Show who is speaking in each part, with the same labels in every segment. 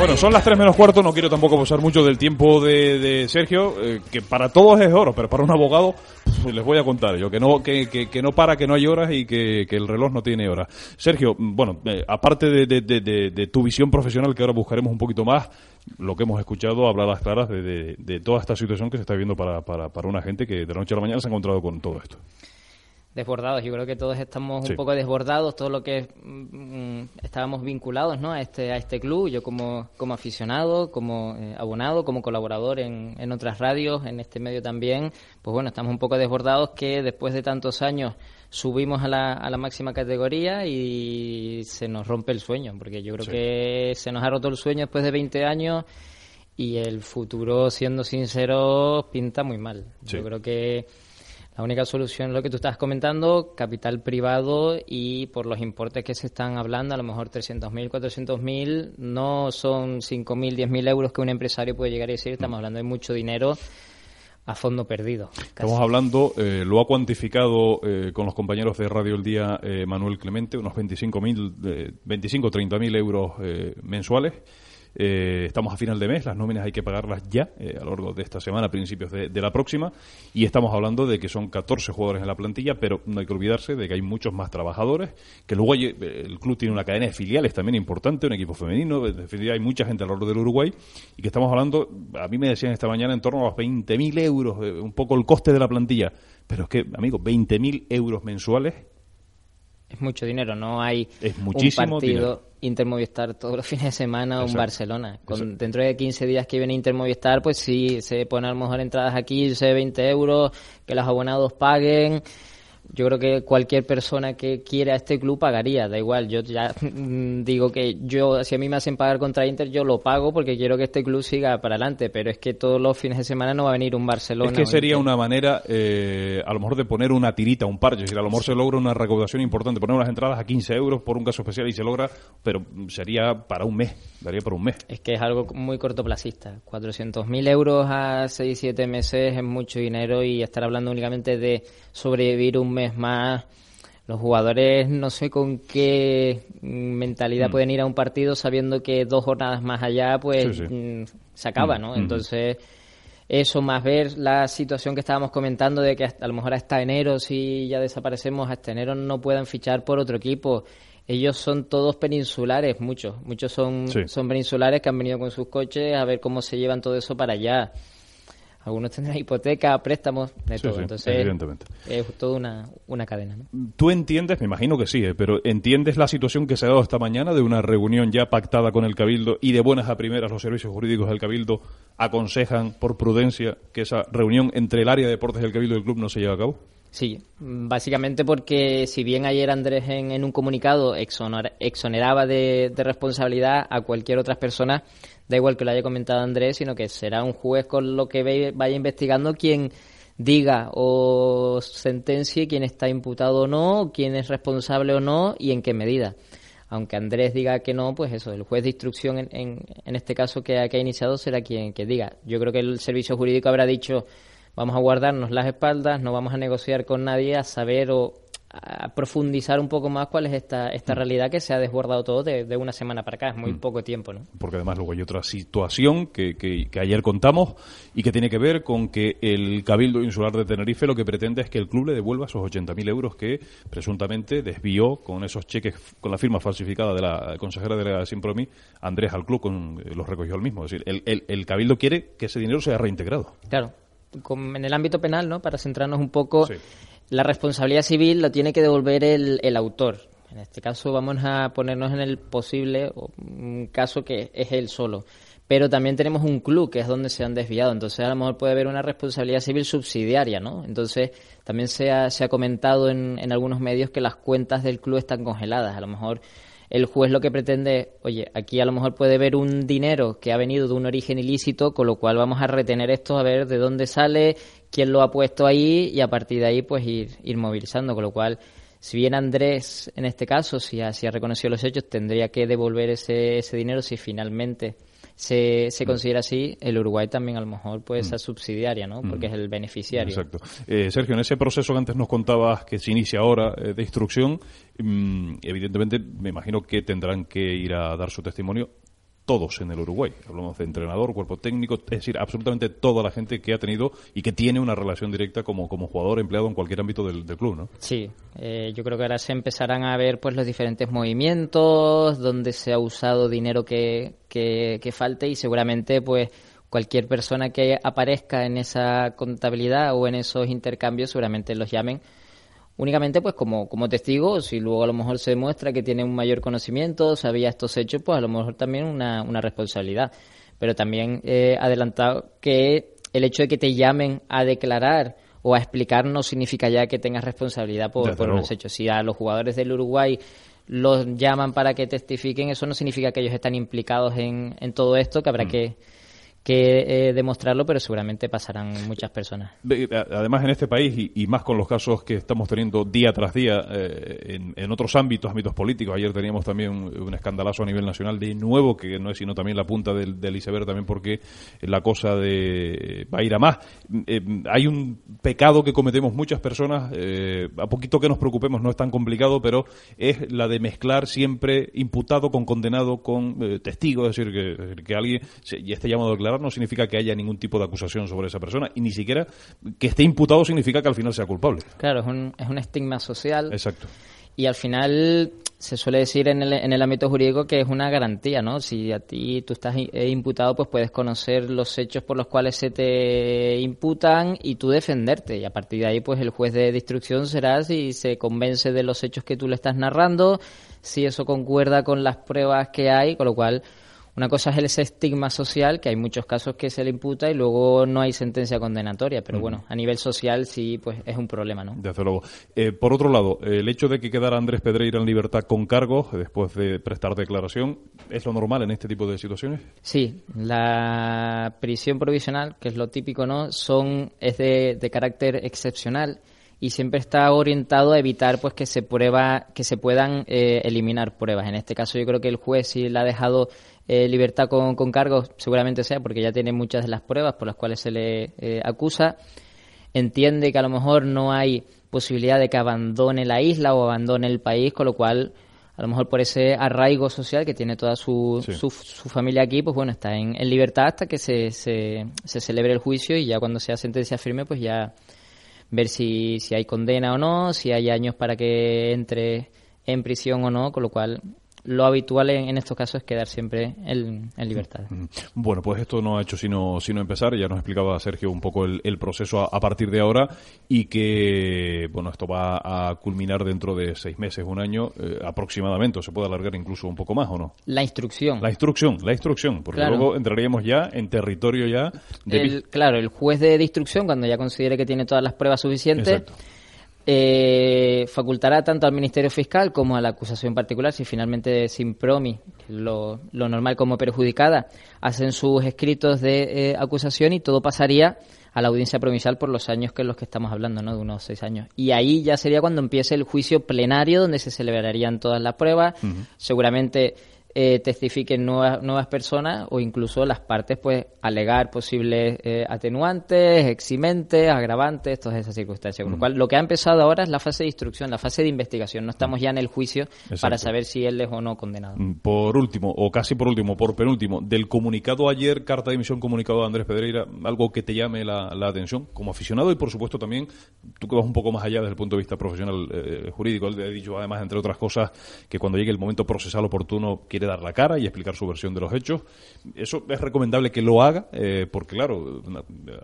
Speaker 1: Bueno, son las tres menos cuarto, no quiero tampoco pasar mucho del tiempo de, Sergio, eh, que para todos es oro, pero para un abogado pues les voy a contar yo, que no, que, que, no para, que no hay horas y que, el reloj no tiene horas. Sergio, bueno, eh, aparte de, de, tu visión profesional, que ahora buscaremos un poquito más, lo que hemos escuchado, hablar claras de, toda esta situación que se está viviendo para, para, para una gente que de la noche a la mañana se ha encontrado con todo esto
Speaker 2: desbordados. Yo creo que todos estamos un poco desbordados, todo lo que mm, estábamos vinculados ¿no? a, este, a este club, yo como, como aficionado, como eh, abonado, como colaborador en, en otras radios, en este medio también, pues bueno, estamos un poco desbordados que después de tantos años subimos a la, a la máxima categoría y se nos rompe el sueño, porque yo creo que se nos ha roto el sueño después de 20 años y el futuro, siendo sincero, pinta muy mal. Yo creo que la única solución es lo que tú estás comentando, capital privado y por los importes que se están hablando, a lo mejor 300.000, 400.000, no son 5.000, 10.000 euros que un empresario puede llegar a decir, estamos mm. hablando de mucho dinero a fondo perdido.
Speaker 1: Estamos hablando, eh, lo ha cuantificado eh, con los compañeros de Radio El Día eh, Manuel Clemente, unos 25.000, 25 30.000 euros mensuales. Eh, estamos a final de mes, las nóminas hay que pagarlas ya, eh, a lo largo de esta semana, a principios de, la próxima, y estamos hablando de que son 14 jugadores en la plantilla, pero no hay que olvidarse de que hay muchos más trabajadores, que luego eh, el club tiene una cadena de filiales también importante, un equipo femenino, en definitiva hay mucha gente alrededor del Uruguay, y que estamos hablando, a mí me decían esta mañana, en torno a los 20.000 euros, un poco el coste de la plantilla, pero es que, amigo, 20.000 euros mensuales
Speaker 2: es mucho dinero, no hay es muchísimo un partido Intermovistar todos los fines de semana o un Barcelona. Con, dentro de 15 días que viene Intermovistar, pues sí, se ponen a lo mejor entradas aquí, sé, 20 euros, que los abonados paguen yo creo que cualquier persona que quiera este club pagaría, da igual, yo ya digo que yo, si a mí me hacen pagar contra Inter, yo lo pago porque quiero que este club siga para adelante, pero es que todos los fines de semana no va a venir un Barcelona.
Speaker 1: Es que sería una manera, eh, a lo mejor de poner una tirita, un parche, es decir, a lo mejor se logra una recaudación importante, poner unas entradas a 15 euros por un caso especial y se logra, pero sería para un mes, daría para un mes.
Speaker 2: Es que es algo muy cortoplacista, 400.000 euros a 6-7 meses es mucho dinero y estar hablando únicamente de sobrevivir un mes es más. Los jugadores no sé con qué mentalidad mm. pueden ir a un partido sabiendo que dos jornadas más allá pues mm, se acaba, ¿no? Mm, Entonces eso más ver la situación que estábamos comentando de que a lo mejor hasta enero si ya desaparecemos hasta enero no puedan fichar por otro equipo ellos son todos peninsulares muchos muchos son son peninsulares que han venido con sus coches a ver cómo se llevan todo eso para allá algunos tendrán hipoteca, préstamos, de todo. Entonces, evidentemente. es toda una, una cadena.
Speaker 1: Tú entiendes, me imagino que sí, eh, pero entiendes la situación que se ha dado esta mañana de una reunión ya pactada con el Cabildo y de buenas a primeras los servicios jurídicos del Cabildo aconsejan por prudencia que esa reunión entre el área de deportes del Cabildo y el club no se lleve a cabo?
Speaker 2: Sí, básicamente porque si bien ayer Andrés en, un comunicado exoneraba de, de, responsabilidad a cualquier otra persona, da igual que lo haya comentado Andrés, sino que será un juez con lo que vaya investigando quien diga o sentencie quién está imputado o no, quién es responsable o no y en qué medida. Aunque Andrés diga que no, pues eso, el juez de instrucción en, en, este caso que, que, ha iniciado será quien que diga. Yo creo que el servicio jurídico habrá dicho vamos a guardarnos las espaldas, no vamos a negociar con nadie a saber o a profundizar un poco más cuál es esta, esta mm. realidad que se ha desbordado todo de, una semana para acá. Es muy mm. poco tiempo, ¿no?
Speaker 1: Porque además luego hay otra situación que, que, ayer contamos y que tiene que ver con que el Cabildo Insular de Tenerife lo que pretende es que el club le devuelva esos 80.000 euros que presuntamente desvió con esos cheques, con la firma falsificada de la consejera de la Simpromi, Andrés al club, con, los recogió el mismo. Es decir, el, el, el Cabildo quiere que ese dinero sea reintegrado.
Speaker 2: Claro. en el ámbito penal, ¿no? Para centrarnos un poco, la responsabilidad civil lo tiene que devolver el, el autor. En este caso vamos a ponernos en el posible caso que es él solo. Pero también tenemos un club que es donde se han desviado. Entonces a lo mejor puede haber una responsabilidad civil subsidiaria, ¿no? Entonces también se ha, se ha comentado en, en algunos medios que las cuentas del club están congeladas. A lo mejor el juez lo que pretende, oye, aquí a lo mejor puede ver un dinero que ha venido de un origen ilícito, con lo cual vamos a retener esto a ver de dónde sale, quién lo ha puesto ahí y a partir de ahí pues ir, ir movilizando, con lo cual si bien Andrés en este caso, si ha, si ha reconocido los hechos, tendría que devolver ese, ese dinero si finalmente se, se considera así, el Uruguay también a lo mejor puede ser mm. subsidiaria, ¿no? Porque es el beneficiario.
Speaker 1: Exacto. Eh, Sergio, en ese proceso que antes nos contabas que se inicia ahora eh, de instrucción, mm, evidentemente me imagino que tendrán que ir a dar su testimonio todos en el Uruguay. Hablamos de entrenador, cuerpo técnico, es decir, absolutamente toda la gente que ha tenido y que tiene una relación directa como, como jugador empleado en cualquier ámbito del, club, ¿no?
Speaker 2: Sí, eh, yo creo que ahora se empezarán a ver pues los diferentes movimientos, donde se ha usado dinero que, que, que falte y seguramente pues cualquier persona que aparezca en esa contabilidad o en esos intercambios seguramente los llamen únicamente pues como, como testigo, si luego a lo mejor se demuestra que tiene un mayor conocimiento, sabía estos hechos, pues a lo mejor también una, una responsabilidad. Pero también he adelantado que el hecho de que te llamen a declarar o a explicar no significa ya que tengas responsabilidad por, por los hechos. Si a los jugadores del Uruguay los llaman para que testifiquen, eso no significa que ellos están implicados en, en todo esto, que habrá mm. que que eh, demostrarlo, pero seguramente pasarán muchas personas.
Speaker 1: Además, en este país, y, más con los casos que estamos teniendo día tras día eh, en, otros ámbitos, ámbitos políticos, ayer teníamos también un, escandalazo a nivel nacional de nuevo, que no es sino también la punta del, iceberg, también porque la cosa de va a ir a más. Eh, hay un pecado que cometemos muchas personas, a poquito que nos preocupemos, no es tan complicado, pero es la de mezclar siempre imputado con condenado con testigo, es decir, que, que alguien, y este llamado a declarar no significa que haya ningún tipo de acusación sobre esa persona y ni siquiera que esté imputado significa que al final sea culpable.
Speaker 2: Claro, es un, es un estigma social.
Speaker 1: Exacto.
Speaker 2: Y al final se suele decir en el, en el ámbito jurídico que es una garantía, ¿no? Si a ti tú estás eh, imputado, pues puedes conocer los hechos por los cuales se te imputan y tú defenderte. Y a partir de ahí, pues el juez de instrucción será si se convence de los hechos que tú le estás narrando, si eso concuerda con las pruebas que hay, con lo cual una cosa es ese estigma social, que hay muchos casos que se le imputa y luego no hay sentencia condenatoria, pero bueno, a nivel social sí, pues es un problema, ¿no?
Speaker 1: Desde luego. Eh, por otro lado, el hecho de que quedara Andrés Pedreira en libertad con cargo después de prestar declaración, ¿es lo normal en este tipo de situaciones?
Speaker 2: Sí, la prisión provisional, que es lo típico, ¿no? Son, es de, de carácter excepcional y siempre está orientado a evitar pues que se prueba que se puedan eh, eliminar pruebas en este caso yo creo que el juez si la ha dejado eh, libertad con, con, cargos, seguramente sea porque ya tiene muchas de las pruebas por las cuales se le eh, acusa. Entiende que a lo mejor no hay posibilidad de que abandone la isla o abandone el país, con lo cual, a lo mejor por ese arraigo social que tiene toda su, su, familia aquí, pues bueno, está en, libertad hasta que se, se, se, celebre el juicio y ya cuando sea sentencia firme, pues ya ver si, si hay condena o no, si hay años para que entre en prisión o no, con lo cual lo habitual en, estos casos es quedar siempre en, libertad.
Speaker 1: Bueno, pues esto no ha hecho sino, sino empezar. Ya nos explicaba Sergio un poco el, proceso a, partir de ahora y que, bueno, esto va a culminar dentro de seis meses, un año eh, aproximadamente, o se puede alargar incluso un poco más, ¿o no?
Speaker 2: La instrucción.
Speaker 1: La instrucción, la instrucción, porque luego entraríamos ya en territorio ya
Speaker 2: de... claro, el juez de instrucción, cuando ya considere que tiene todas las pruebas suficientes eh, facultará tanto al Ministerio Fiscal como a la acusación particular, si finalmente sin promi, lo, lo normal como perjudicada, hacen sus escritos de eh, acusación y todo pasaría a la audiencia provincial por los años que es los que estamos hablando, ¿no? De unos seis años. Y ahí ya sería cuando empiece el juicio plenario donde se celebrarían todas las pruebas. Seguramente eh, testifiquen nuevas, nuevas personas o incluso las partes pues alegar posibles eh, atenuantes, eximentes, agravantes, todas esas circunstancias. Con lo mm. cual, lo que ha empezado ahora es la fase de instrucción, la fase de investigación. No estamos mm. ya en el juicio para saber si él es o no condenado. Mm,
Speaker 1: por último, o casi por último, por penúltimo, del comunicado ayer, carta de emisión comunicado de Andrés Pedreira, algo que te llame la, atención como aficionado y por supuesto también tú que vas un poco más allá desde el punto de vista profesional eh, jurídico. Él ha dicho además, entre otras cosas, que cuando llegue el momento procesal oportuno quiere dar la cara y explicar su versión de los hechos. Eso es recomendable que lo haga, eh, porque claro,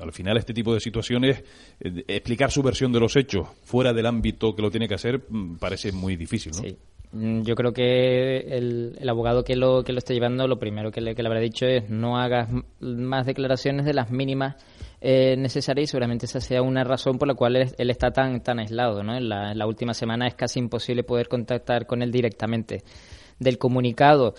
Speaker 1: al final este tipo de situaciones, eh, explicar su versión de los hechos fuera del ámbito que lo tiene que hacer mm, parece muy difícil, ¿no?
Speaker 2: Sí. Mm, yo creo que el, abogado que lo, que lo está llevando, lo primero que le, habrá dicho es no hagas más declaraciones de las mínimas eh, necesarias y seguramente esa sea una razón por la cual él, está tan, tan aislado. ¿no? En la última semana es casi imposible poder contactar con él directamente. Del comunicado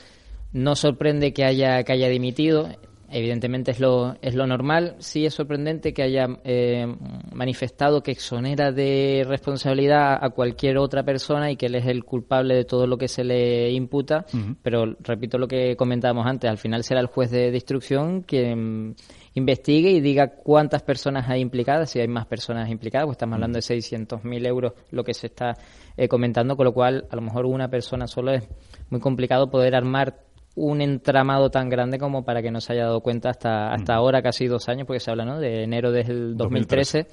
Speaker 2: no sorprende que haya, que haya dimitido, evidentemente es lo, es lo normal. Sí es sorprendente que haya eh, manifestado que exonera de responsabilidad a cualquier otra persona y que él es el culpable de todo lo que se le imputa, pero repito lo que comentábamos antes, al final será el juez de, instrucción quien investigue y diga cuántas personas hay implicadas, si hay más personas implicadas, pues estamos hablando de 600.000 euros lo que se está eh, comentando, con lo cual a lo mejor una persona solo es muy complicado poder armar un entramado tan grande como para que no se haya dado cuenta hasta, hasta ahora, casi dos años, porque se habla ¿no? de enero desde el 2013.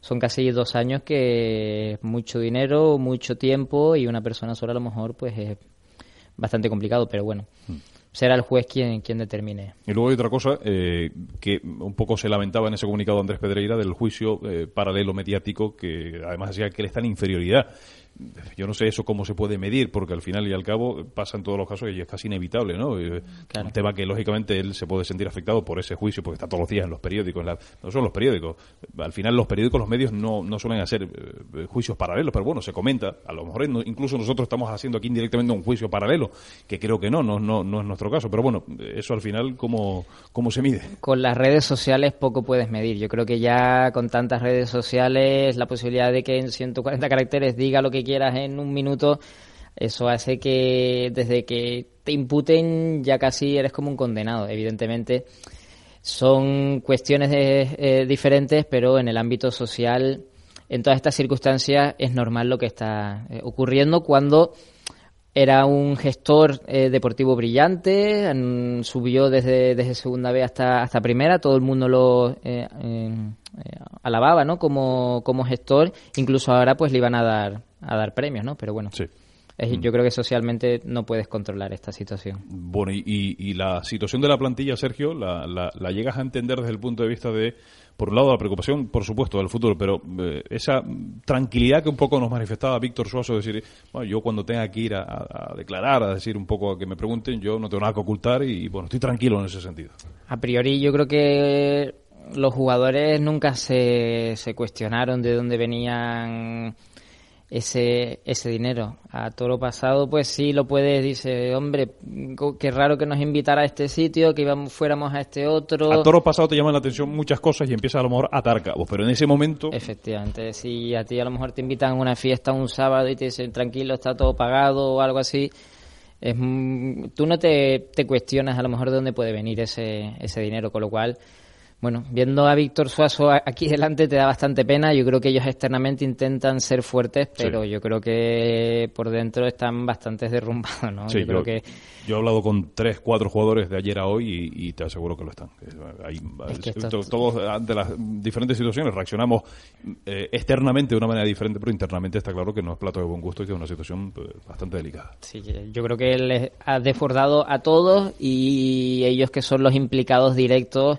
Speaker 2: Son casi dos años que es mucho dinero, mucho tiempo y una persona sola a lo mejor pues es bastante complicado, pero bueno. Mm. será el juez quien, quien determine.
Speaker 1: Y luego hay otra cosa eh, que un poco se lamentaba en ese comunicado de Andrés Pedreira del juicio eh, paralelo mediático que además decía que él está en inferioridad yo no sé eso cómo se puede medir, porque al final y al cabo pasa en todos los casos y es casi inevitable, ¿no? Un tema que lógicamente él se puede sentir afectado por ese juicio, porque está todos los días en los periódicos, no son los periódicos. Al final los periódicos, los medios no, no suelen hacer eh, juicios paralelos, pero bueno, se comenta. A lo mejor incluso nosotros estamos haciendo aquí indirectamente un juicio paralelo, que creo que no, no, no, no es nuestro caso. Pero bueno, eso al final, ¿cómo, ¿cómo se mide?
Speaker 2: Con las redes sociales poco puedes medir. Yo creo que ya con tantas redes sociales, la posibilidad de que en 140 caracteres diga lo que quieras en un minuto, eso hace que desde que te imputen ya casi eres como un condenado. Evidentemente son cuestiones eh, diferentes, pero en el ámbito social, en todas estas circunstancias, es normal lo que está eh, ocurriendo cuando era un gestor eh, deportivo brillante, subió desde, desde segunda vez hasta, hasta primera, todo el mundo lo alababa ¿no? como, como gestor, incluso ahora pues le iban a dar a dar premios, ¿no? Pero bueno. Sí. Mm. Yo creo que socialmente no puedes controlar esta situación.
Speaker 1: Bueno, y, y, la situación de la plantilla, Sergio, la, la, llegas a entender desde el punto de vista de, por un lado, la preocupación, por supuesto, del futuro, pero eh, esa tranquilidad que un poco nos manifestaba Víctor Suazo, decir, bueno, yo cuando tenga que ir a, declarar, a decir un poco a que me pregunten, yo no tengo nada que ocultar y, bueno, estoy tranquilo en ese sentido.
Speaker 2: A priori, yo creo que los jugadores nunca se, se cuestionaron de dónde venían ese, ese dinero. A toro pasado, pues sí lo puedes, dice, hombre, qué raro que nos invitara a este sitio, que íbamos, fuéramos a este otro.
Speaker 1: A toro pasado te llaman la atención muchas cosas y empiezas a lo mejor a atar cabos, pero en ese momento.
Speaker 2: Efectivamente, si a ti a lo mejor te invitan a una fiesta un sábado y te dicen, tranquilo, está todo pagado o algo así. Es, tú no te, te cuestionas a lo mejor de dónde puede venir ese, ese dinero, con lo cual bueno, viendo a Víctor Suazo aquí delante te da bastante pena. Yo creo que ellos externamente intentan ser fuertes, pero yo creo que por dentro están bastante derrumbados, ¿no?
Speaker 1: yo, creo que... yo he hablado con tres, cuatro jugadores de ayer a hoy y, te aseguro que lo están. Todos ante las diferentes situaciones reaccionamos eh, externamente de una manera diferente, pero internamente está claro que no es plato de buen gusto y que es una situación pues, bastante delicada.
Speaker 2: Sí, yo creo que les ha desbordado a todos y ellos que son los implicados directos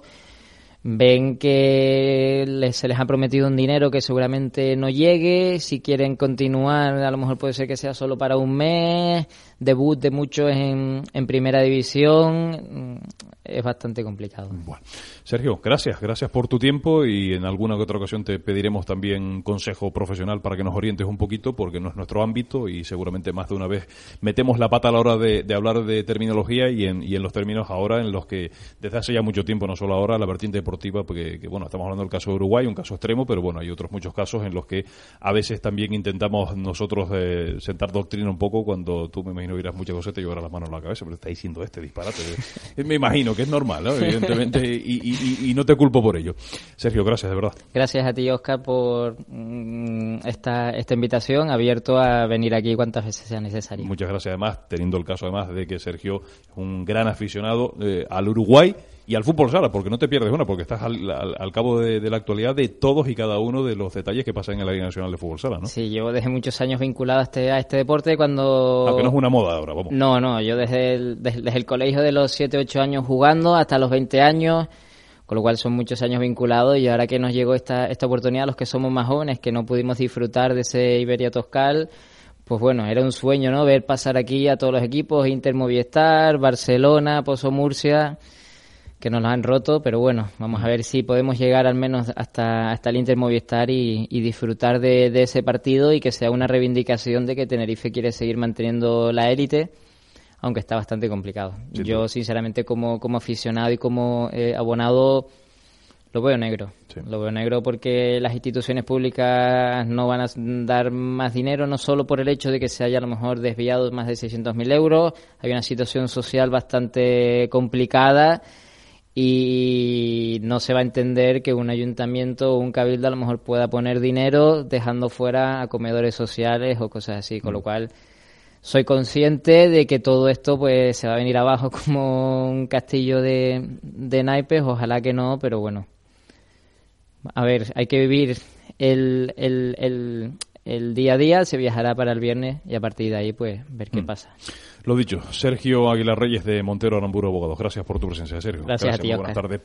Speaker 2: ven que se les ha prometido un dinero que seguramente no llegue, si quieren continuar a lo mejor puede ser que sea solo para un mes, debut de muchos en, en primera división, es bastante complicado.
Speaker 1: Bueno, Sergio, gracias, gracias por tu tiempo y en alguna otra ocasión te pediremos también consejo profesional para que nos orientes un poquito porque no es nuestro ámbito y seguramente más de una vez metemos la pata a la hora de, hablar de terminología y en, y en los términos ahora en los que desde hace ya mucho tiempo, no solo ahora, la vertiente deportiva, porque bueno, estamos hablando del caso de Uruguay, un caso extremo, pero bueno, hay otros muchos casos en los que a veces también intentamos nosotros eh, sentar doctrina un poco cuando tú me imagino irás muchas cosas te llevarás las manos a la cabeza, pero está diciendo este disparate. me imagino que es normal, evidentemente, y, no te culpo por ello. Sergio, gracias, de verdad.
Speaker 2: Gracias a ti, Oscar, por mm, esta, esta invitación, abierto a venir aquí cuantas veces sea necesario.
Speaker 1: Muchas gracias, además, teniendo el caso, además, de que Sergio es un gran aficionado eh, al Uruguay y al fútbol sala, porque no te pierdes una, porque estás al, cabo de, la actualidad de todos y cada uno de los detalles que pasan en la Liga Nacional de Fútbol Sala, ¿no?
Speaker 2: Sí, llevo desde muchos años vinculado a este, a este deporte cuando...
Speaker 1: Aunque no es una moda ahora, vamos.
Speaker 2: No, no, yo desde el, desde, el colegio de los 7, 8 años jugando hasta los 20 años, con lo cual son muchos años vinculados y ahora que nos llegó esta, esta oportunidad, los que somos más jóvenes, que no pudimos disfrutar de ese Iberia Toscal, pues bueno, era un sueño, ¿no? Ver pasar aquí a todos los equipos, Inter Movistar, Barcelona, Pozo Murcia que nos lo han roto, pero bueno, vamos a ver si podemos llegar al menos hasta, hasta el Inter Movistar y, disfrutar de, ese partido y que sea una reivindicación de que Tenerife quiere seguir manteniendo la élite, aunque está bastante complicado. Yo, sinceramente, como, como aficionado y como eh, abonado, lo veo negro. Lo veo negro porque las instituciones públicas no van a dar más dinero, no solo por el hecho de que se haya a lo mejor desviado más de 600.000 euros, hay una situación social bastante complicada y no se va a entender que un ayuntamiento o un cabildo a lo mejor pueda poner dinero dejando fuera a comedores sociales o cosas así, con lo mm. cual soy consciente de que todo esto pues se va a venir abajo como un castillo de, de naipes, ojalá que no, pero bueno. A ver, hay que vivir el, el, el, el día a día, se viajará para el viernes y a partir de ahí pues ver qué mm. pasa.
Speaker 1: Lo dicho, Sergio Aguilar Reyes de Montero Aramburo Abogados. Gracias por tu presencia, Sergio.
Speaker 2: Gracias, a ti,
Speaker 1: Buenas tardes.